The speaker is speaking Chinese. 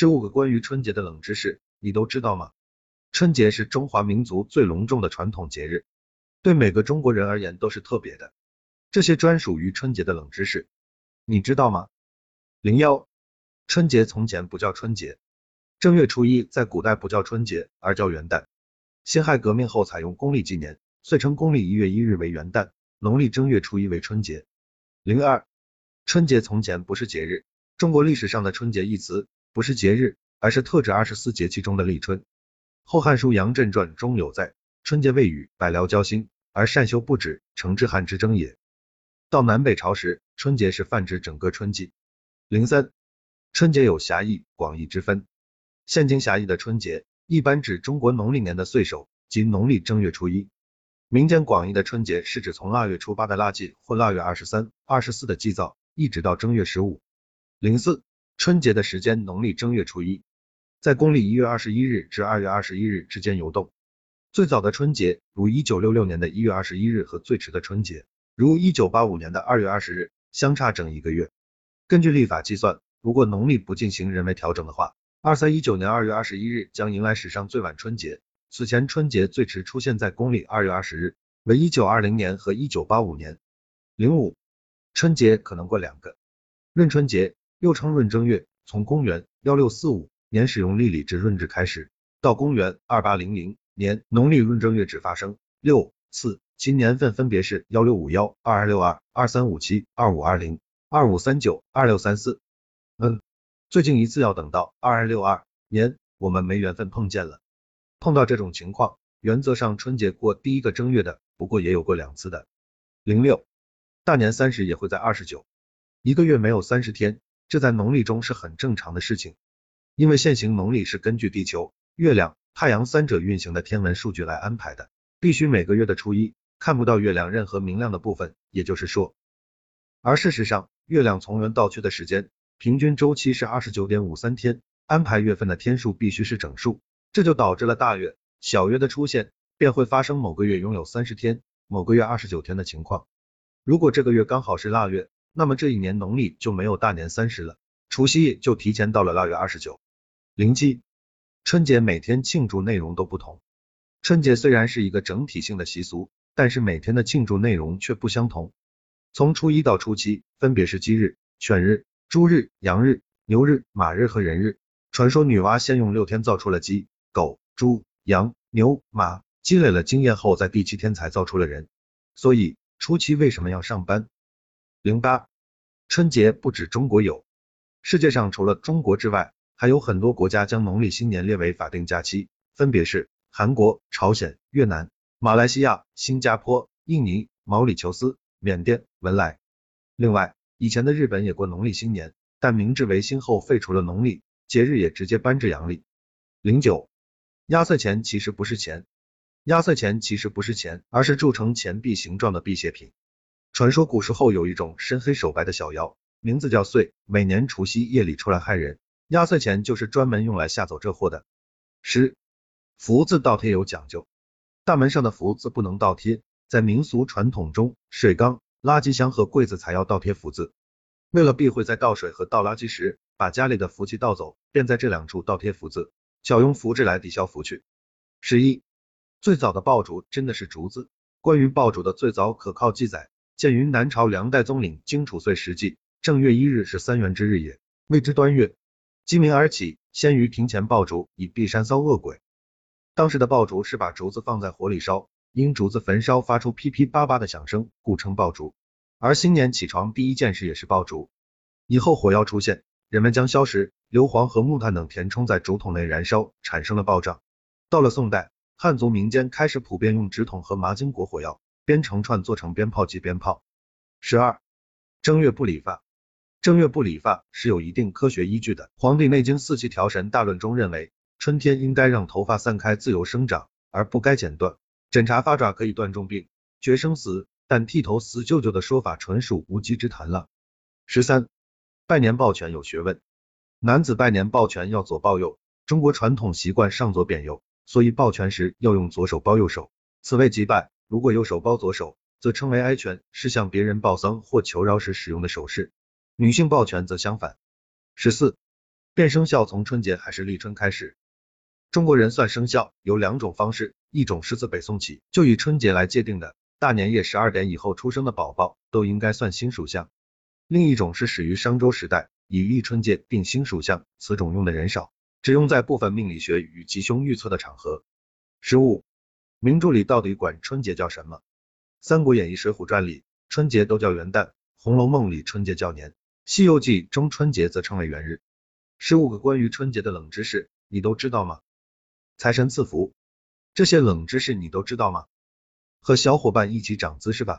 这五个关于春节的冷知识，你都知道吗？春节是中华民族最隆重的传统节日，对每个中国人而言都是特别的。这些专属于春节的冷知识，你知道吗？零幺，春节从前不叫春节，正月初一在古代不叫春节，而叫元旦。辛亥革命后采用公历纪年，遂称公历一月一日为元旦，农历正月初一为春节。零二，春节从前不是节日，中国历史上的春节一词。不是节日，而是特指二十四节气中的立春。《后汉书杨震传》中有载：春节未雨，百僚交心，而善修不止，成之汉之争也。到南北朝时，春节是泛指整个春季。零三，春节有狭义、广义之分。现今狭义的春节，一般指中国农历年的岁首，即农历正月初一。民间广义的春节，是指从腊月初八的腊祭或腊月二十三、二十四的祭灶，一直到正月十五。零四。春节的时间，农历正月初一，在公历一月二十一日至二月二十一日之间游动。最早的春节，如一九六六年的一月二十一日，和最迟的春节，如一九八五年的二月二十日，相差整一个月。根据历法计算，如果农历不进行人为调整的话，二三一九年二月二十一日将迎来史上最晚春节。此前春节最迟出现在公历二月二十日，为一九二零年和一九八五年。零五，春节可能过两个，闰春节。又称闰正月，从公元幺六四五年使用历历至闰至开始，到公元二八零零年农历闰正月只发生六次，其年份分别是幺六五幺、二二六二、二三五七、二五二零、二五三九、二六三四。嗯，最近一次要等到二二六二年，我们没缘分碰见了。碰到这种情况，原则上春节过第一个正月的，不过也有过两次的。零六，大年三十也会在二十九，一个月没有三十天。这在农历中是很正常的事情，因为现行农历是根据地球、月亮、太阳三者运行的天文数据来安排的，必须每个月的初一看不到月亮任何明亮的部分，也就是说，而事实上，月亮从圆到缺的时间平均周期是二十九点五三天，安排月份的天数必须是整数，这就导致了大月、小月的出现，便会发生某个月拥有三十天，某个月二十九天的情况。如果这个月刚好是腊月。那么这一年农历就没有大年三十了，除夕夜就提前到了腊月二十九。零七，春节每天庆祝内容都不同。春节虽然是一个整体性的习俗，但是每天的庆祝内容却不相同。从初一到初七，分别是鸡日、犬日、猪日、羊日、牛日、马日和人日。传说女娲先用六天造出了鸡、狗、猪、羊、牛、马，积累了经验后，在第七天才造出了人。所以初七为什么要上班？零八，春节不止中国有，世界上除了中国之外，还有很多国家将农历新年列为法定假期，分别是韩国、朝鲜、越南、马来西亚、新加坡、印尼、毛里求斯、缅甸、文莱。另外，以前的日本也过农历新年，但明治维新后废除了农历节日，也直接搬至阳历。零九，压岁钱其实不是钱，压岁钱其实不是钱，而是铸成钱币形状的辟邪品。传说古时候有一种身黑手白的小妖，名字叫岁，每年除夕夜里出来害人，压岁钱就是专门用来吓走这货的。十，福字倒贴有讲究，大门上的福字不能倒贴，在民俗传统中，水缸、垃圾箱和柜子才要倒贴福字。为了避讳在倒水和倒垃圾时把家里的福气倒走，便在这两处倒贴福字，巧用福字来抵消福去。十一，最早的爆竹真的是竹子。关于爆竹的最早可靠记载。见于南朝梁代宗领荆楚岁时记，正月一日是三元之日也，谓之端月。鸡鸣而起，先于庭前爆竹，以避山骚恶鬼。当时的爆竹是把竹子放在火里烧，因竹子焚烧发出噼噼叭叭的响声，故称爆竹。而新年起床第一件事也是爆竹。以后火药出现，人们将硝石、硫磺和木炭等填充在竹筒内燃烧，产生了爆仗。到了宋代，汉族民间开始普遍用纸筒和麻筋裹火药。编成串做成鞭炮即鞭炮。十二，正月不理发。正月不理发是有一定科学依据的。《黄帝内经四气调神大论》中认为，春天应该让头发散开自由生长，而不该剪断。诊查发爪可以断重病、绝生死，但剃头死舅舅的说法纯属无稽之谈了。十三，拜年抱拳有学问。男子拜年抱拳要左抱右，中国传统习惯上左贬右，所以抱拳时要用左手抱右手，此谓吉拜。如果右手抱左手，则称为哀拳，是向别人报丧或求饶时使用的手势。女性抱拳则相反。十四，变生肖从春节还是立春开始。中国人算生肖有两种方式，一种是自北宋起就以春节来界定的，大年夜十二点以后出生的宝宝都应该算新属相；另一种是始于商周时代，以立春节定新属相，此种用的人少，只用在部分命理学与吉凶预测的场合。十五，名著里到底管春节叫什么？《三国演义》《水浒传》里春节都叫元旦，《红楼梦》里春节叫年，《西游记》中春节则称为元日。十五个关于春节的冷知识，你都知道吗？财神赐福，这些冷知识你都知道吗？和小伙伴一起涨姿势吧。